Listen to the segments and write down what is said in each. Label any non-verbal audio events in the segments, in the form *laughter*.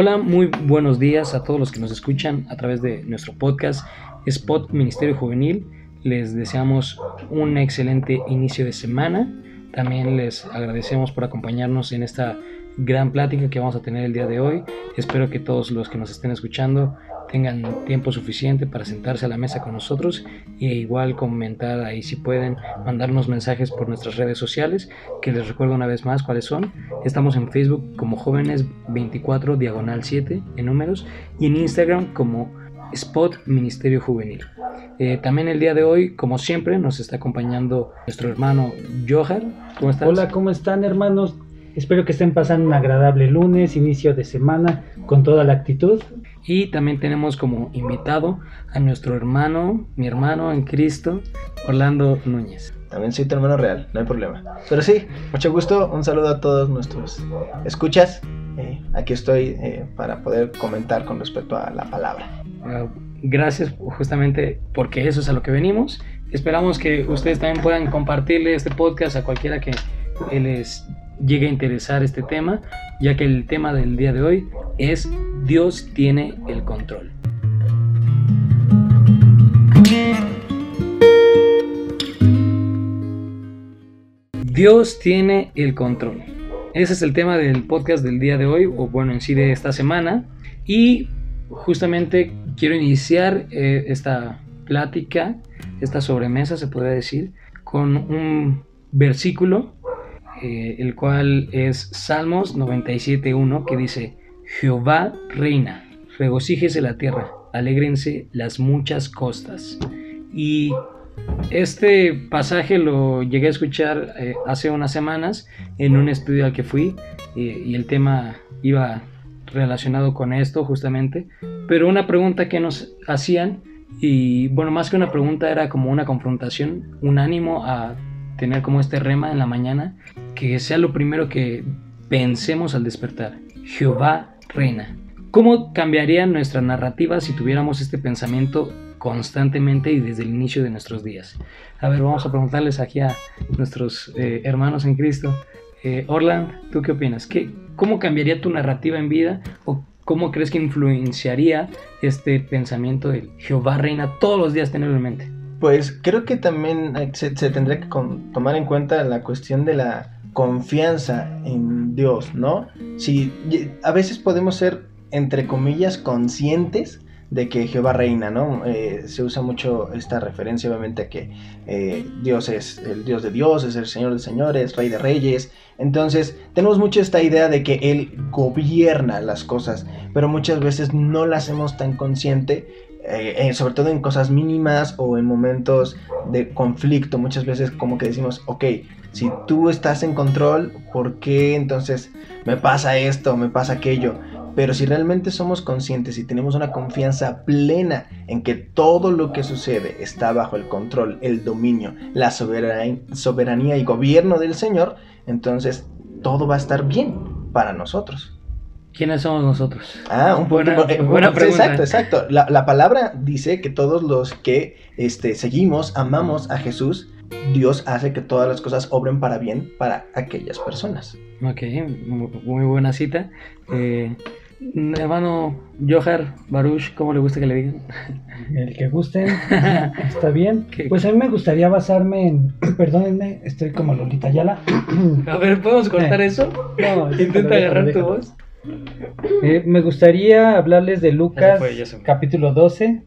Hola, muy buenos días a todos los que nos escuchan a través de nuestro podcast Spot Ministerio Juvenil. Les deseamos un excelente inicio de semana. También les agradecemos por acompañarnos en esta gran plática que vamos a tener el día de hoy. Espero que todos los que nos estén escuchando tengan tiempo suficiente para sentarse a la mesa con nosotros e igual comentar ahí si pueden mandarnos mensajes por nuestras redes sociales que les recuerdo una vez más cuáles son estamos en Facebook como jóvenes 24 diagonal 7 en números y en Instagram como Spot Ministerio Juvenil eh, también el día de hoy como siempre nos está acompañando nuestro hermano Johar ¿cómo estás? Hola ¿cómo están hermanos? Espero que estén pasando un agradable lunes, inicio de semana, con toda la actitud. Y también tenemos como invitado a nuestro hermano, mi hermano en Cristo, Orlando Núñez. También soy tu hermano real, no hay problema. Pero sí, mucho gusto, un saludo a todos nuestros escuchas. Eh, aquí estoy eh, para poder comentar con respecto a la palabra. Ah, gracias justamente porque eso es a lo que venimos. Esperamos que ustedes también puedan compartirle este podcast a cualquiera que les llegue a interesar este tema, ya que el tema del día de hoy es Dios tiene el control. Dios tiene el control. Ese es el tema del podcast del día de hoy, o bueno, en sí de esta semana. Y justamente quiero iniciar eh, esta plática, esta sobremesa, se podría decir, con un versículo eh, el cual es Salmos 97.1, que dice, Jehová reina, regocíjese la tierra, alégrense las muchas costas. Y este pasaje lo llegué a escuchar eh, hace unas semanas en un estudio al que fui y el tema iba relacionado con esto justamente, pero una pregunta que nos hacían y bueno, más que una pregunta era como una confrontación, un ánimo a tener como este rema en la mañana, que sea lo primero que pensemos al despertar. Jehová reina. ¿Cómo cambiaría nuestra narrativa si tuviéramos este pensamiento constantemente y desde el inicio de nuestros días? A ver, vamos a preguntarles aquí a nuestros eh, hermanos en Cristo. Eh, ¿tú qué opinas? ¿Qué, ¿Cómo cambiaría tu narrativa en vida o cómo crees que influenciaría este pensamiento de Jehová reina todos los días tenerlo en mente? Pues creo que también se, tendría que tomar en cuenta la cuestión de la confianza en Dios, ¿no? Si a veces podemos ser, entre comillas, conscientes de que Jehová reina, ¿no? Eh, se usa mucho esta referencia, obviamente, a que eh, Dios es el Dios de Dios, es el Señor de señores, Rey de reyes. Entonces, tenemos mucho esta idea de que Él gobierna las cosas, pero muchas veces no la hacemos tan consciente eh, sobre todo en cosas mínimas o en momentos de conflicto, muchas veces como que decimos, ok, si tú estás en control, ¿por qué entonces me pasa esto, me pasa aquello? Pero si realmente somos conscientes y tenemos una confianza plena en que todo lo que sucede está bajo el control, el dominio, la soberanía y gobierno del Señor, entonces todo va a estar bien para nosotros. ¿Quiénes somos nosotros? Ah, un buena, eh, buena pregunta. Exacto, exacto. La, palabra dice que todos los que este, seguimos, amamos a Jesús, Dios hace que todas las cosas obren para bien para aquellas personas. Ok, muy buena cita. Eh, hermano Johar Baruch, ¿cómo le gusta que le digan? El que guste, *laughs* está bien. Pues a mí me gustaría basarme en, *clears throat* perdónenme, estoy como Lolita Yala. A ver, ¿podemos *laughs* cortar eso? No, Intenta agarrar tu voz. Eh, me gustaría hablarles de Lucas capítulo 12,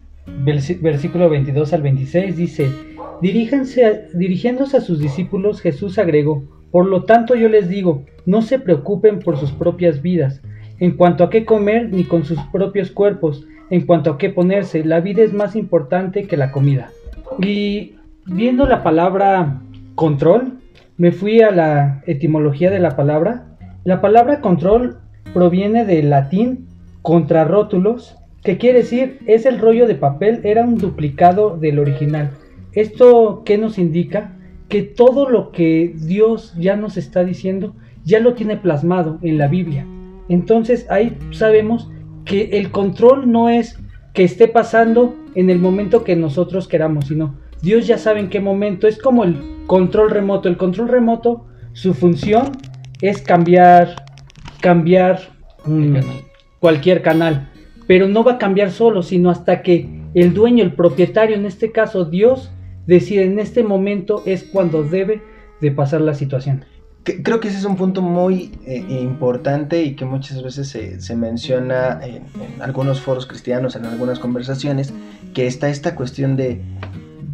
versículo 22 al 26. Dice, Diríjanse dirigiéndose a sus discípulos, Jesús agregó, por lo tanto yo les digo, no se preocupen por sus propias vidas, en cuanto a qué comer ni con sus propios cuerpos, en cuanto a qué ponerse, la vida es más importante que la comida. Y viendo la palabra control, me fui a la etimología de la palabra. La palabra control proviene del latín contrarótulos, que quiere decir es el rollo de papel, era un duplicado del original. ¿Esto qué nos indica? Que todo lo que Dios ya nos está diciendo ya lo tiene plasmado en la Biblia. Entonces ahí sabemos que el control no es que esté pasando en el momento que nosotros queramos, sino Dios ya sabe en qué momento. Es como el control remoto. El control remoto, su función es cambiar cambiar cualquier canal, pero no va a cambiar solo, sino hasta que el dueño, el propietario, en este caso Dios, decide en este momento es cuando debe de pasar la situación. Creo que ese es un punto muy eh, importante y que muchas veces se, menciona en, en, algunos foros cristianos, en algunas conversaciones, que está esta cuestión de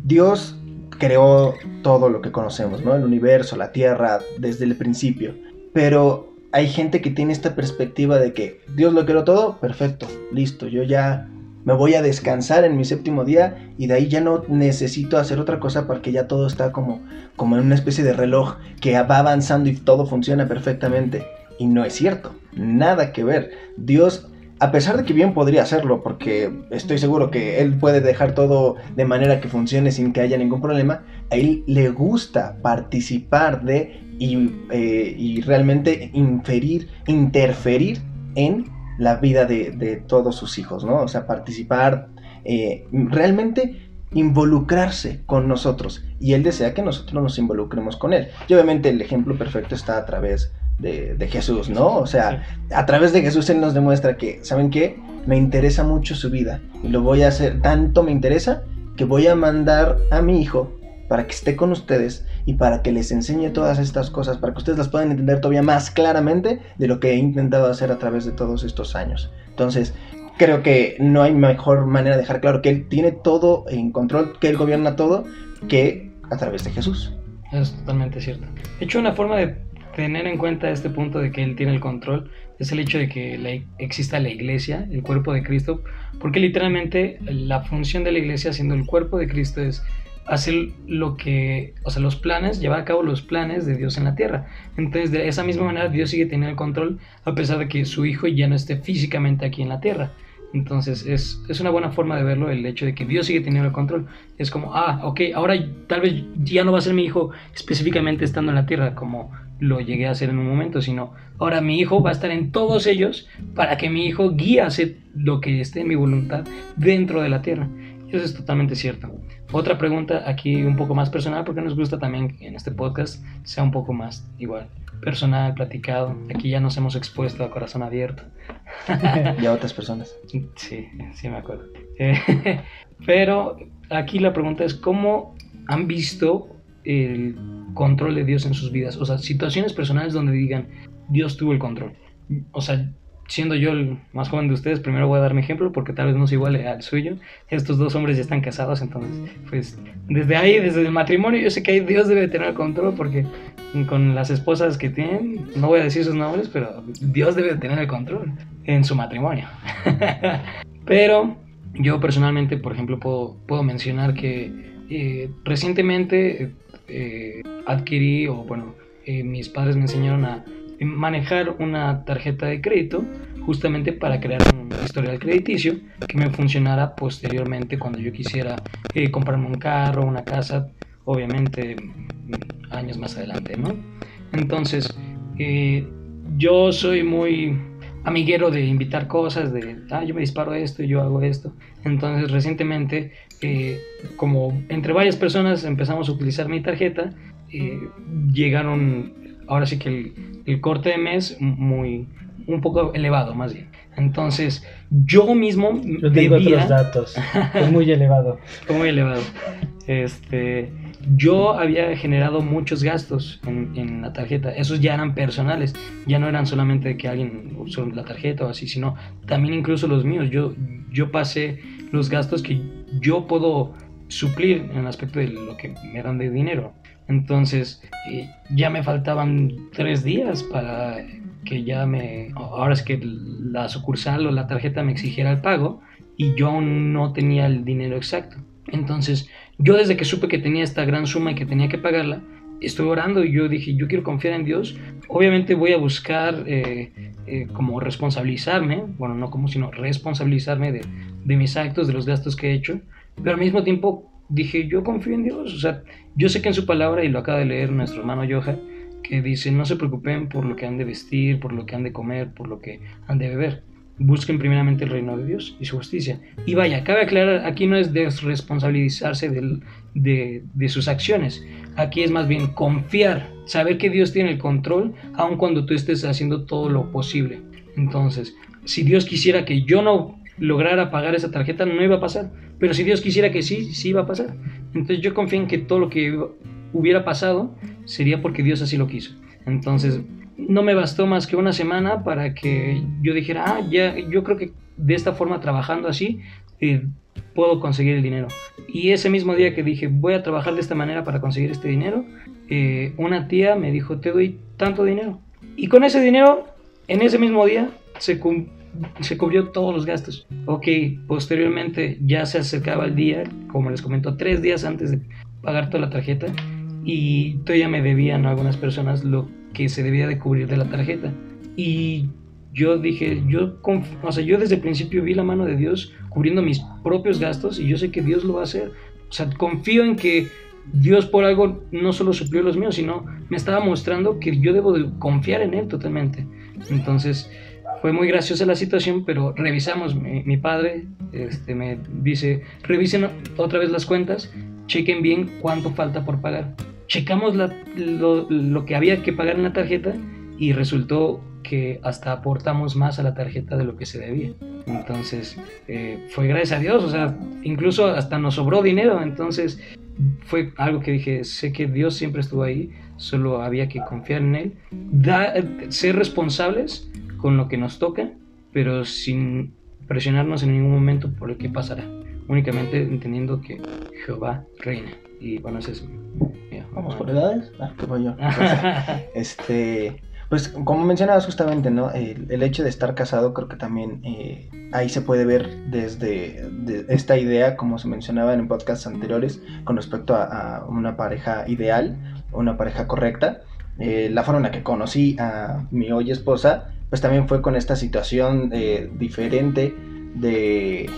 Dios creó todo lo que conocemos, ¿no? El universo, la Tierra, desde el principio. Pero hay gente que tiene esta perspectiva de que Dios lo creó todo, perfecto, listo, yo ya me voy a descansar en mi séptimo día y de ahí ya no necesito hacer otra cosa porque ya todo está como, como en una especie de reloj que va avanzando y todo funciona perfectamente. Y no es cierto, nada que ver. Dios, a pesar de que bien podría hacerlo, porque estoy seguro que Él puede dejar todo de manera que funcione sin que haya ningún problema, a Él le gusta participar de y, eh, y realmente inferir, interferir en la vida de, todos sus hijos, ¿no? O sea, participar, eh, realmente involucrarse con nosotros. Y Él desea que nosotros nos involucremos con Él. Y obviamente el ejemplo perfecto está a través de, Jesús, ¿no? O sea, a través de Jesús Él nos demuestra que, ¿saben qué? Me interesa mucho su vida. Y lo voy a hacer, tanto me interesa que voy a mandar a mi hijo para que esté con ustedes y para que les enseñe todas estas cosas, para que ustedes las puedan entender todavía más claramente de lo que he intentado hacer a través de todos estos años. Entonces, creo que no hay mejor manera de dejar claro que Él tiene todo en control, que Él gobierna todo, que a través de Jesús. Es totalmente cierto. De hecho, una forma de tener en cuenta este punto de que Él tiene el control es el hecho de que exista la iglesia, el cuerpo de Cristo, porque literalmente la función de la iglesia siendo el cuerpo de Cristo es hacer lo que, o sea, los planes, llevar a cabo los planes de Dios en la tierra. Entonces, de esa misma manera, Dios sigue teniendo el control a pesar de que su hijo ya no esté físicamente aquí en la tierra. Entonces, es, es una buena forma de verlo el hecho de que Dios sigue teniendo el control. Es como, ah, ok, ahora tal vez ya no va a ser mi hijo específicamente estando en la tierra como lo llegué a hacer en un momento, sino ahora mi hijo va a estar en todos ellos para que mi hijo guíe hacer lo que esté en mi voluntad dentro de la tierra. Eso es totalmente cierto. Otra pregunta aquí un poco más personal, porque nos gusta también que en este podcast sea un poco más igual, personal, platicado. Aquí ya nos hemos expuesto a corazón abierto. *laughs* y a otras personas. Sí, sí me acuerdo. *laughs* pero aquí la pregunta es, ¿cómo han visto el control de Dios en sus vidas? O sea, situaciones personales donde digan, Dios tuvo el control. O sea, siendo yo el más joven de ustedes, primero voy a dar mi ejemplo porque tal vez no es igual al suyo. Estos dos hombres ya están casados, entonces, pues desde ahí, desde el matrimonio, yo sé que Dios debe tener control porque con las esposas que tienen, no voy a decir sus nombres, pero Dios debe tener el control en su matrimonio. *laughs* pero yo personalmente, por ejemplo, puedo, puedo mencionar que eh, recientemente eh, adquirí, o bueno, eh, mis padres me enseñaron a manejar una tarjeta de crédito justamente para crear un historial crediticio que me funcionara posteriormente cuando yo quisiera eh, comprarme un carro, una casa, obviamente mm, años más adelante, ¿no? Entonces, eh, yo soy muy amiguero de invitar cosas, de, ah, yo me disparo esto, yo hago esto. Entonces, recientemente, eh, como entre varias personas empezamos a utilizar mi tarjeta, llegaron ahora sí que el, corte de mes muy un poco elevado más bien. Entonces, yo mismo yo tengo otros datos. *laughs* Fue muy elevado. Fue muy elevado. Este, yo había generado muchos gastos en, en, la tarjeta. Esos ya eran personales. Ya no eran solamente que alguien usó la tarjeta o así, sino también incluso los míos. Yo, yo pasé los gastos que yo puedo suplir en el aspecto de lo que me dan de dinero. Entonces eh, ya me faltaban tres días para que ya me... Ahora es que la sucursal o la tarjeta me exigiera el pago y yo aún no tenía el dinero exacto. Entonces yo desde que supe que tenía esta gran suma y que tenía que pagarla, estoy orando y yo dije, yo quiero confiar en Dios. Obviamente voy a buscar eh, eh, como responsabilizarme, bueno, no como, sino responsabilizarme de, de mis actos, de los gastos que he hecho, pero al mismo tiempo dije, yo confío en Dios. O sea, yo sé que en su palabra, y lo acaba de leer nuestro hermano Yoja, que dice, no se preocupen por lo que han de vestir, por lo que han de comer, por lo que han de beber. Busquen primeramente el reino de Dios y su justicia. Y vaya, cabe aclarar, aquí no es desresponsabilizarse de, de sus acciones. Aquí es más bien confiar, saber que Dios tiene el control, aun cuando tú estés haciendo todo lo posible. Entonces, si Dios quisiera que yo no lograra pagar esa tarjeta, no iba a pasar. Pero si Dios quisiera que sí, sí iba a pasar. Entonces yo confío en que todo lo que hubiera pasado sería porque Dios así lo quiso. Entonces no me bastó más que una semana para que yo dijera, ah, ya, yo creo que de esta forma, trabajando así, eh, puedo conseguir el dinero. Y ese mismo día que dije, voy a trabajar de esta manera para conseguir este dinero, eh, una tía me dijo, te doy tanto dinero. Y con ese dinero, en ese mismo día, se, se cubrió todos los gastos. Ok, posteriormente ya se acercaba el día, como les comento, tres días antes de pagar toda la tarjeta, y todavía me debían a algunas personas lo que se debía de cubrir de la tarjeta. Y yo dije, yo, o sea, yo desde el principio vi la mano de Dios cubriendo mis propios gastos y yo sé que Dios lo va a hacer. O sea, confío en que Dios por algo no solo suplió los míos, sino me estaba mostrando que yo debo de confiar en Él totalmente. Entonces, fue muy graciosa la situación, pero revisamos, mi, padre este, me dice, revisen otra vez las cuentas, chequen bien cuánto falta por pagar. Checamos lo, lo que había que pagar en la tarjeta y resultó que hasta aportamos más a la tarjeta de lo que se debía. Entonces, eh, fue gracias a Dios, o sea, incluso hasta nos sobró dinero, entonces fue algo que dije, sé que Dios siempre estuvo ahí, solo había que confiar en Él, da, ser responsables con lo que nos toca, pero sin presionarnos en ningún momento por el que pasará, únicamente entendiendo que Jehová reina. Y bueno, ese es... Vamos por edades. Ah, ¿qué voy yo? *laughs* este, pues como mencionabas justamente, ¿no? El, hecho de estar casado creo que también eh, ahí se puede ver desde esta idea, como se mencionaba en podcasts anteriores, con respecto a, una pareja ideal, una pareja correcta. Eh, la forma en la que conocí a mi hoy esposa, pues también fue con esta situación eh, diferente de,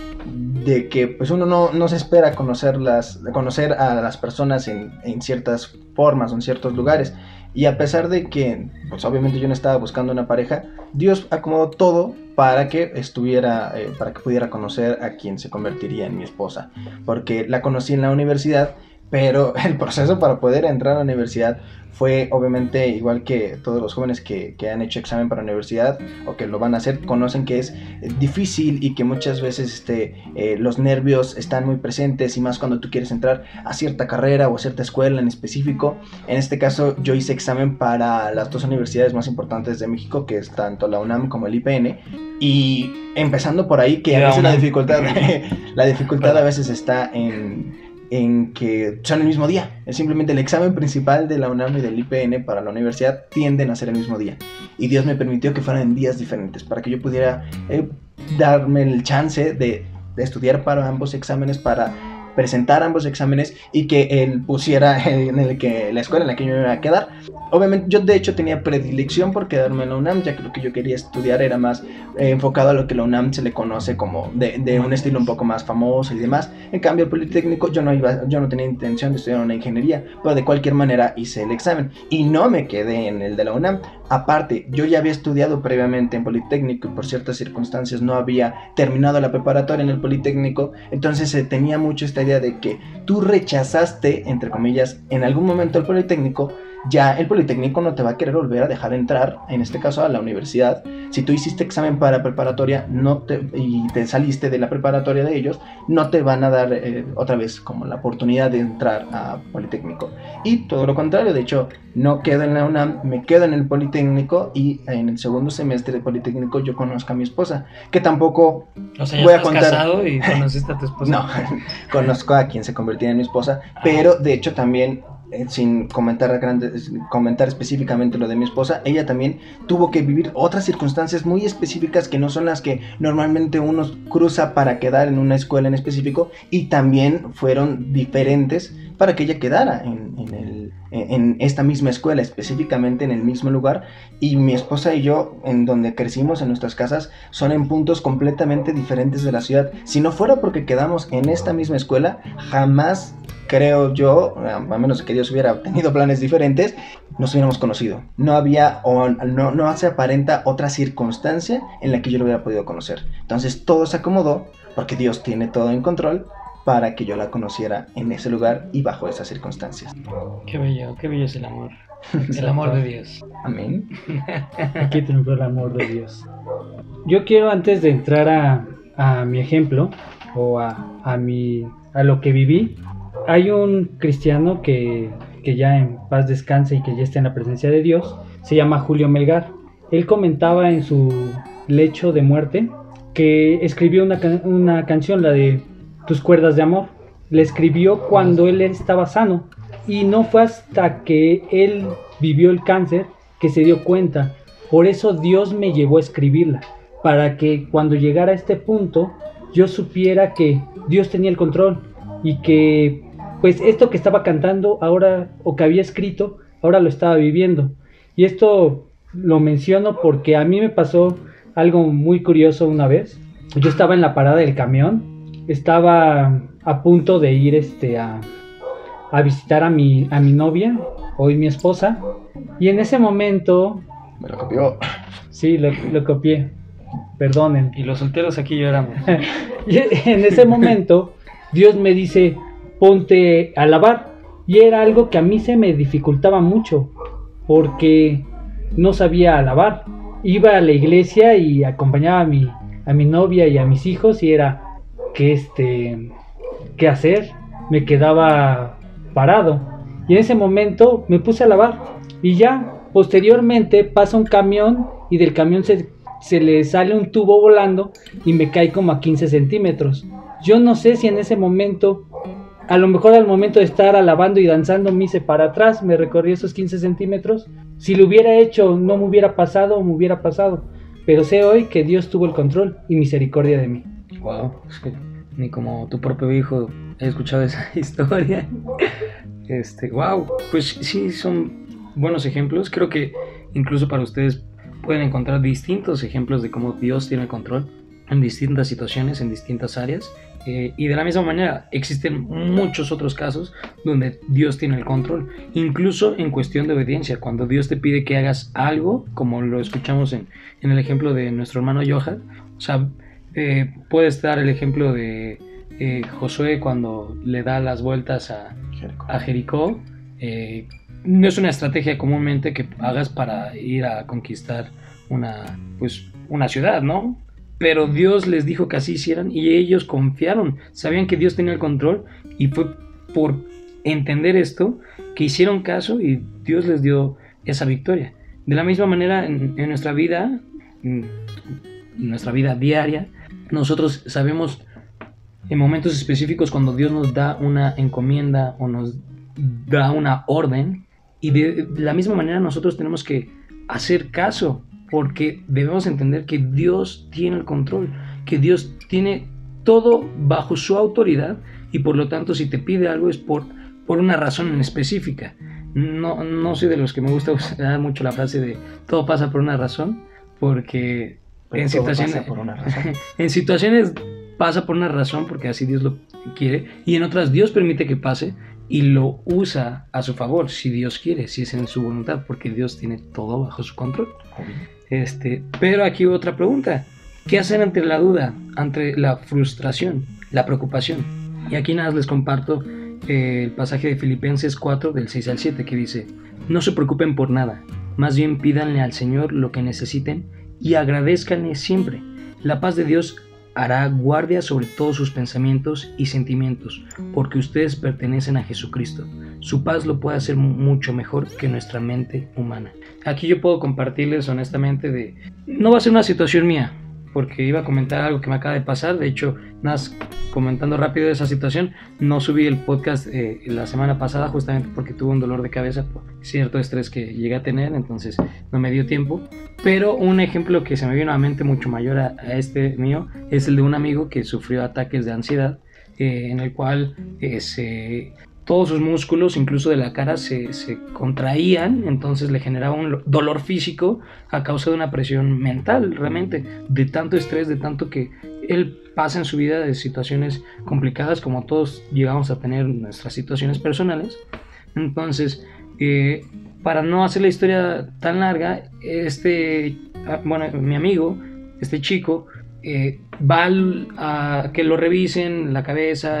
de, que pues uno no, no, se espera conocerlas, conocer a las personas en, en ciertas formas o en ciertos lugares. Y a pesar de que, pues obviamente yo no estaba buscando una pareja, Dios acomodó todo para que estuviera, eh, para que pudiera conocer a quien se convertiría en mi esposa. Porque la conocí en la universidad, pero *laughs* el proceso para poder entrar a la universidad fue obviamente igual que todos los jóvenes que, han hecho examen para la universidad o que lo van a hacer, conocen que es difícil y que muchas veces este, eh, los nervios están muy presentes y más cuando tú quieres entrar a cierta carrera o a cierta escuela en específico. En este caso yo hice examen para las dos universidades más importantes de México, que es tanto la UNAM como el IPN. Y empezando por ahí, que a veces la dificultad, *laughs* la dificultad a veces está en en que son el mismo día. Es simplemente el examen principal de la UNAM y del IPN para la universidad tienden a ser el mismo día. Y Dios me permitió que fueran días diferentes para que yo pudiera eh, darme el chance de, de estudiar para ambos exámenes para presentar ambos exámenes y que él pusiera *laughs* en el que la escuela en la que yo me iba a quedar. Obviamente yo de hecho tenía predilección por quedarme en la UNAM, ya que lo que yo quería estudiar era más eh, enfocado a lo que la UNAM se le conoce como de, de, un estilo un poco más famoso y demás. En cambio el Politécnico yo no iba, yo no tenía intención de estudiar una ingeniería, pero de cualquier manera hice el examen y no me quedé en el de la UNAM. Aparte, yo ya había estudiado previamente en Politécnico y por ciertas circunstancias no había terminado la preparatoria en el Politécnico, entonces se tenía mucho esta idea de que tú rechazaste, entre comillas, en algún momento el Politécnico ya el Politécnico no te va a querer volver a dejar entrar, en este caso a la universidad. Si tú hiciste examen para preparatoria no te, y te saliste de la preparatoria de ellos, no te van a dar eh, otra vez como la oportunidad de entrar a Politécnico. Y todo lo contrario, de hecho, no quedo en la UNAM, me quedo en el Politécnico y en el segundo semestre de Politécnico yo conozco a mi esposa, que tampoco o sea, ya voy a contar. casado y *laughs* conociste a tu esposa? no, *laughs* conozco a quien se convertía en mi esposa, pero de hecho también eh, sin comentar, comentar específicamente lo de mi esposa, ella también tuvo que vivir otras circunstancias muy específicas que no son las que normalmente uno cruza para quedar en una escuela en específico y también fueron diferentes para que ella quedara en, en esta misma escuela, específicamente en el mismo lugar. Y mi esposa y yo, en donde crecimos, en nuestras casas, son en puntos completamente diferentes de la ciudad. Si no fuera porque quedamos en esta misma escuela, jamás creo yo, a menos que Dios hubiera tenido planes diferentes, nos hubiéramos conocido. No había no, no se aparenta otra circunstancia en la que yo lo hubiera podido conocer. Entonces todo se acomodó porque Dios tiene todo en control para que yo la conociera en ese lugar y bajo esas circunstancias. Qué bello, qué bello es el amor. *laughs* El amor de Dios. Amén. *laughs* Aquí tengo el amor de Dios. Yo quiero antes de entrar a, a mi ejemplo o a, a, mi, a lo que viví, hay un cristiano que, que ya en paz descansa y que ya está en la presencia de Dios, se llama Julio Melgar. Él comentaba en su lecho de muerte que escribió una, una canción, la de Tus cuerdas de amor. La escribió cuando él estaba sano y no fue hasta que él vivió el cáncer que se dio cuenta. Por eso Dios me llevó a escribirla, para que cuando llegara a este punto yo supiera que Dios tenía el control y que pues esto que estaba cantando ahora o que había escrito, ahora lo estaba viviendo. Y esto lo menciono porque a mí me pasó algo muy curioso una vez. Yo estaba en la parada del camión, estaba a punto de ir este a a visitar a mi, a mi novia, hoy mi esposa, y en ese momento... Me lo copió. Sí, lo, lo copié. Perdonen. Y los solteros aquí lloramos. *laughs* y en ese momento, Dios me dice, ponte a lavar. Y era algo que a mí se me dificultaba mucho, porque no sabía lavar. Iba a la iglesia y acompañaba a mi, a mi novia y a mis hijos y era, ¿qué, este, ¿qué hacer? Me quedaba parado. Y en ese momento me puse a lavar. Y ya, posteriormente pasa un camión y del camión se, se le sale un tubo volando y me cae como a 15 centímetros. Yo no sé si en ese momento, a lo mejor al momento de estar alabando y danzando me hice para atrás, me recorrí esos 15 centímetros. Si lo hubiera hecho, no me hubiera pasado o me hubiera pasado. Pero sé hoy que Dios tuvo el control y misericordia de mí. Wow, *laughs* ni como tu propio hijo he escuchado esa *laughs* historia. Este, wow, pues sí, son buenos ejemplos. Creo que incluso para ustedes pueden encontrar distintos ejemplos de cómo Dios tiene el control en distintas situaciones, en distintas áreas. Eh, y de la misma manera existen muchos otros casos donde Dios tiene el control, incluso en cuestión de obediencia, cuando Dios te pide que hagas algo, como lo escuchamos en, en el ejemplo de nuestro hermano Johan, o sea, eh, puede estar el ejemplo de eh, Josué cuando le da las vueltas a Jericó. Eh, no es una estrategia comúnmente que hagas para ir a conquistar una, pues, una ciudad, ¿no? Pero Dios les dijo que así hicieran y ellos confiaron, sabían que Dios tenía el control y fue por entender esto que hicieron caso y Dios les dio esa victoria. De la misma manera en, en nuestra vida, en nuestra vida diaria, nosotros sabemos en momentos específicos cuando Dios nos da una encomienda o nos da una orden y de la misma manera nosotros tenemos que hacer caso porque debemos entender que Dios tiene el control, que Dios tiene todo bajo su autoridad y por lo tanto si te pide algo es por, por una razón en específica. No, no soy de los que me gusta *laughs* usar mucho la frase de todo pasa por una razón porque en situaciones, por una *laughs* razón. en situaciones pasa por una razón porque así Dios lo quiere y en otras Dios permite que pase y lo usa a su favor si Dios quiere, si es en su voluntad, porque Dios tiene todo bajo su control. Este, pero aquí otra pregunta, ¿qué hacer ante la duda, ante la frustración, la preocupación? Y aquí nada les comparto eh, el pasaje de Filipenses 4 del 6 al 7 que dice, no se preocupen por nada, más bien pídanle al Señor lo que necesiten y agradezcanle siempre. La paz de Dios hará guardia sobre todos sus pensamientos y sentimientos, porque ustedes pertenecen a Jesucristo. Su paz lo puede hacer mucho mejor que nuestra mente humana. Aquí yo puedo compartirles honestamente de... No va a ser una situación mía, porque iba a comentar algo que me acaba de pasar. De hecho, nada, comentando rápido esa situación, no subí el podcast eh, la semana pasada justamente porque tuve un dolor de cabeza por cierto estrés que llegué a tener, entonces no me dio tiempo. Pero un ejemplo que se me vino a mente mucho mayor a, este mío es el de un amigo que sufrió ataques de ansiedad, eh, en el cual eh, se todos sus músculos, incluso de la cara, se, contraían, entonces le generaba un dolor físico a causa de una presión mental, realmente, de tanto estrés, de tanto que él pasa en su vida de situaciones complicadas, como todos llegamos a tener nuestras situaciones personales. Entonces, eh, para no hacer la historia tan larga, este, ah, bueno, mi amigo, este chico, eh, va a que lo revisen la cabeza,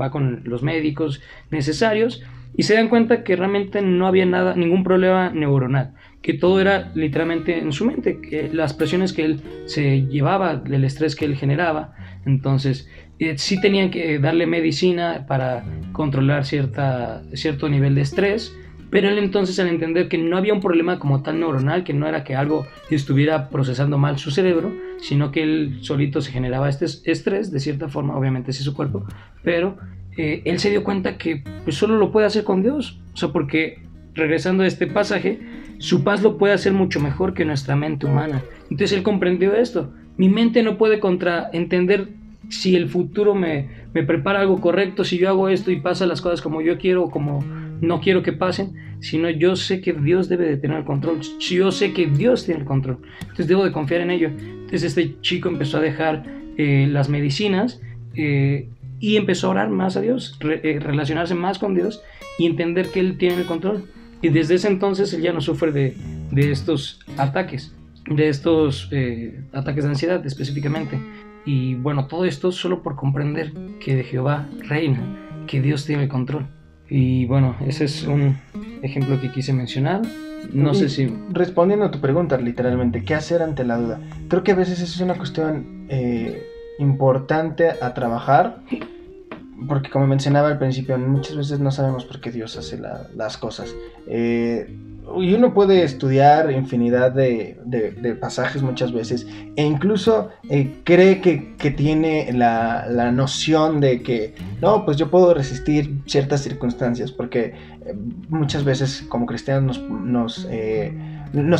va con los médicos necesarios y se dan cuenta que realmente no había nada, ningún problema neuronal, que todo era literalmente en su mente, que las presiones que él se llevaba, el estrés que él generaba, entonces eh, sí tenían que darle medicina para controlar cierta, cierto nivel de estrés, pero él entonces al entender que no había un problema como tal neuronal, que no era que algo estuviera procesando mal su cerebro, sino que él solito se generaba este estrés, de cierta forma, obviamente sí su cuerpo, pero eh, él se dio cuenta que pues, solo lo puede hacer con Dios. O sea, porque regresando a este pasaje, su paz lo puede hacer mucho mejor que nuestra mente humana. Entonces él comprendió esto. Mi mente no puede contra entender si el futuro me, me prepara algo correcto, si yo hago esto y pasa las cosas como yo quiero como no quiero que pasen, sino yo sé que Dios debe de tener el control, yo sé que Dios tiene el control, entonces debo de confiar en ello. Entonces este chico empezó a dejar eh, las medicinas eh, y empezó a orar más a Dios, eh, relacionarse más con Dios y entender que Él tiene el control. Y desde ese entonces él ya no sufre de, de estos ataques, de estos ataques de ansiedad específicamente. Y bueno, todo esto solo por comprender que de Jehová reina, que Dios tiene el control. Y bueno, ese es un ejemplo que quise mencionar. No sé si... Respondiendo a tu pregunta, literalmente, ¿qué hacer ante la duda? Creo que a veces es una cuestión eh, importante a trabajar, porque como mencionaba al principio, muchas veces no sabemos por qué Dios hace las cosas. Eh, y uno puede estudiar infinidad de, pasajes muchas veces e incluso eh, cree que, tiene la, noción de que no, pues yo puedo resistir ciertas circunstancias porque eh, muchas veces como cristianos nos, nos, eh,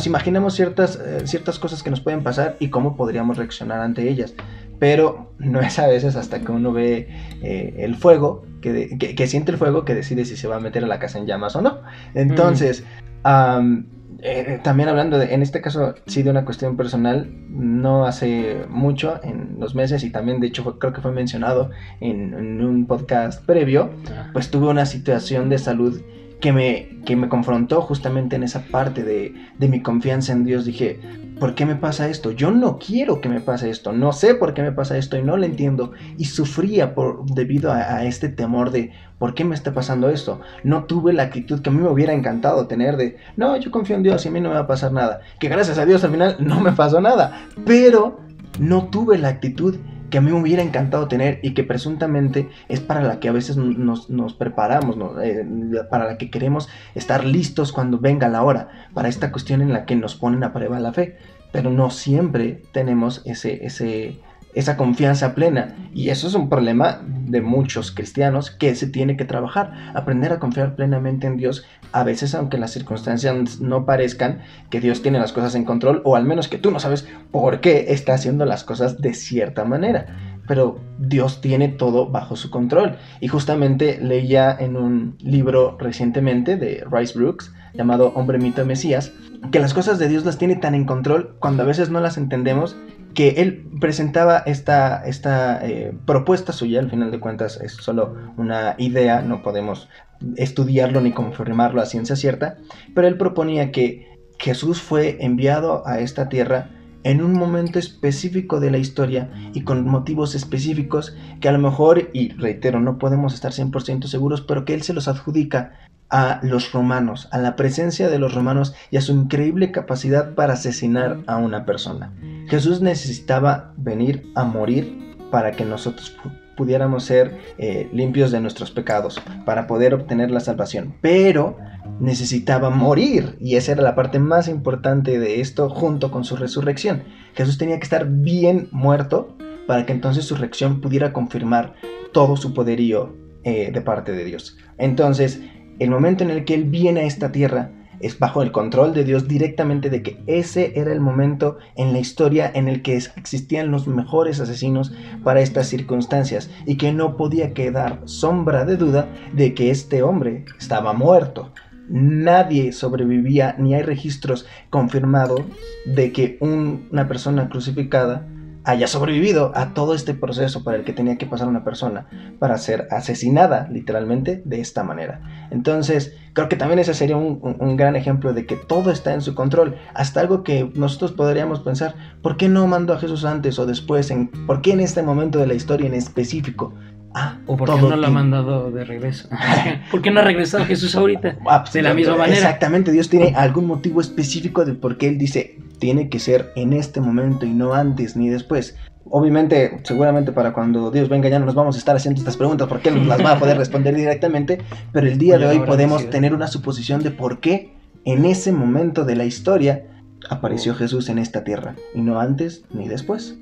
imaginamos ciertas, ciertas cosas que nos pueden pasar y cómo podríamos reaccionar ante ellas. Pero no es a veces hasta que uno ve el fuego, que, que, siente el fuego, que decide si se va a meter a la casa en llamas o no. Entonces, eh, también hablando de, en este caso, sí de una cuestión personal, no hace mucho, en los meses, y también de hecho creo que fue mencionado en, en, un podcast previo, pues tuve una situación de salud que me, que me confrontó justamente en esa parte de, de mi confianza en Dios. Dije, ¿por qué me pasa esto? Yo no quiero que me pase esto, no sé por qué me pasa esto y no lo entiendo. Y sufría por, debido a, este temor de, ¿por qué me está pasando esto? No tuve la actitud que a mí me hubiera encantado tener de, no, yo confío en Dios y a mí no me va a pasar nada. Que gracias a Dios al final no me pasó nada. Pero no tuve la actitud que a mí me hubiera encantado tener y que presuntamente es para la que a veces nos, nos preparamos, eh, para la que queremos estar listos cuando venga la hora, para esta cuestión en la que nos ponen a prueba la fe. Pero no siempre tenemos ese, ese, esa confianza plena. Y eso es un problema de muchos cristianos que se tiene que trabajar. Aprender a confiar plenamente en Dios, a veces aunque las circunstancias no parezcan que Dios tiene las cosas en control, o al menos que tú no sabes por qué está haciendo las cosas de cierta manera. Pero Dios tiene todo bajo su control. Y justamente leía en un libro recientemente de Rice Brooks, llamado Hombre, Mito Mesías, que las cosas de Dios las tiene tan en control cuando a veces no las entendemos que él presentaba esta, esta eh, propuesta suya, al final de cuentas es solo una idea, no podemos estudiarlo ni confirmarlo a ciencia cierta, pero él proponía que Jesús fue enviado a esta tierra en un momento específico de la historia y con motivos específicos que a lo mejor, y reitero, no podemos estar 100% seguros, pero que él se los adjudica a los romanos, a la presencia de los romanos y a su increíble capacidad para asesinar a una persona. Jesús necesitaba venir a morir para que nosotros pudiéramos ser eh, limpios de nuestros pecados, para poder obtener la salvación. Pero necesitaba morir y esa era la parte más importante de esto junto con su resurrección. Jesús tenía que estar bien muerto para que entonces su resurrección pudiera confirmar todo su poderío eh, de parte de Dios. Entonces, el momento en el que Él viene a esta tierra es bajo el control de Dios directamente de que ese era el momento en la historia en el que existían los mejores asesinos para estas circunstancias y que no podía quedar sombra de duda de que este hombre estaba muerto. Nadie sobrevivía ni hay registros confirmados de que una persona crucificada haya sobrevivido a todo este proceso para el que tenía que pasar una persona para ser asesinada literalmente de esta manera. Entonces, creo que también ese sería un, un, gran ejemplo de que todo está en su control. Hasta algo que nosotros podríamos pensar, ¿por qué no mandó a Jesús antes o después? En, ¿Por qué en este momento de la historia en específico? Ah, ¿O por qué no lo ha mandado de regreso? *laughs* ¿Por qué no ha regresado Jesús ahorita? Ah, pues, de la misma manera. Exactamente, Dios tiene algún motivo específico de por qué Él dice, tiene que ser en este momento y no antes ni después. Obviamente, seguramente para cuando Dios venga ya no nos vamos a estar haciendo estas preguntas porque Él nos las va a poder responder directamente, pero el día de hoy podemos tener una suposición de por qué en ese momento de la historia apareció Jesús en esta tierra y no antes ni después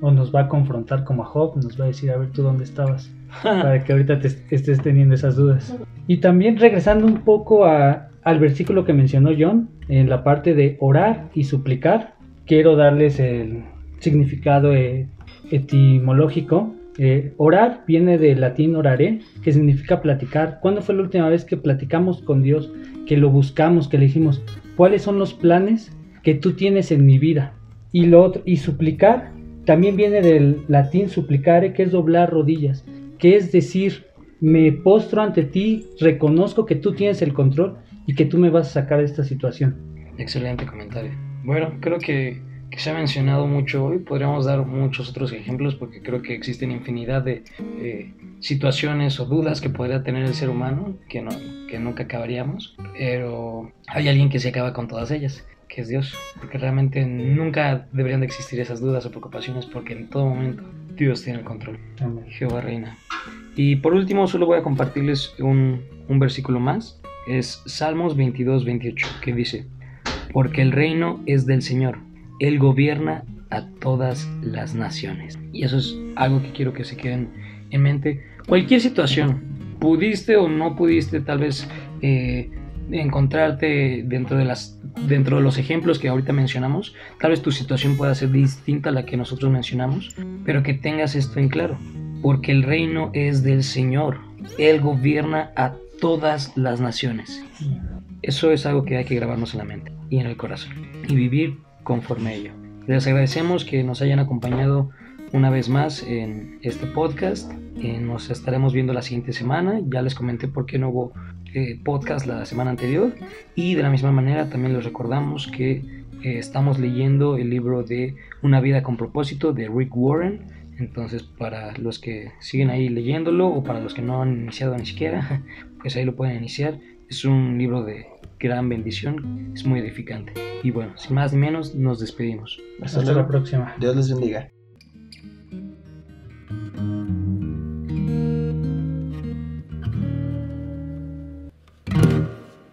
o nos va a confrontar como a Job, nos va a decir, a ver tú dónde estabas, *laughs* para que ahorita te estés teniendo esas dudas. Y también regresando un poco a, al versículo que mencionó John, en la parte de orar y suplicar, quiero darles el significado eh, etimológico. Eh, orar viene del latín orare, que significa platicar. ¿Cuándo fue la última vez que platicamos con Dios, que lo buscamos, que le dijimos, cuáles son los planes que tú tienes en mi vida? Y, lo otro, y suplicar también viene del latín suplicare, que es doblar rodillas, que es decir, me postro ante ti, reconozco que tú tienes el control y que tú me vas a sacar de esta situación. Excelente comentario. Bueno, creo que, se ha mencionado mucho hoy, podríamos dar muchos otros ejemplos porque creo que existen infinidad de eh, situaciones o dudas que podría tener el ser humano que, no, que nunca acabaríamos, pero hay alguien que se acaba con todas ellas que es Dios, porque realmente nunca deberían de existir esas dudas o preocupaciones porque en todo momento Dios tiene el control. Jehová reina. Y por último solo voy a compartirles un, un versículo más, es Salmos 22, 28, que dice, porque el reino es del Señor, Él gobierna a todas las naciones. Y eso es algo que quiero que se queden en mente. Cualquier situación, pudiste o no pudiste tal vez eh, encontrarte dentro de las dentro de los ejemplos que ahorita mencionamos, tal vez tu situación pueda ser distinta a la que nosotros mencionamos, pero que tengas esto en claro, porque el reino es del Señor, él gobierna a todas las naciones. Eso es algo que hay que grabarnos en la mente y en el corazón y vivir conforme a ello. Les agradecemos que nos hayan acompañado una vez más en este podcast. Eh, nos estaremos viendo la siguiente semana. Ya les comenté por qué no hubo eh, podcast la semana anterior. Y de la misma manera también les recordamos que eh, estamos leyendo el libro de Una vida con propósito de Rick Warren. Entonces para los que siguen ahí leyéndolo o para los que no han iniciado ni siquiera, *laughs* pues ahí lo pueden iniciar. Es un libro de gran bendición, es muy edificante. Y bueno, sin más ni menos, nos despedimos. Hasta, la próxima. Dios les bendiga.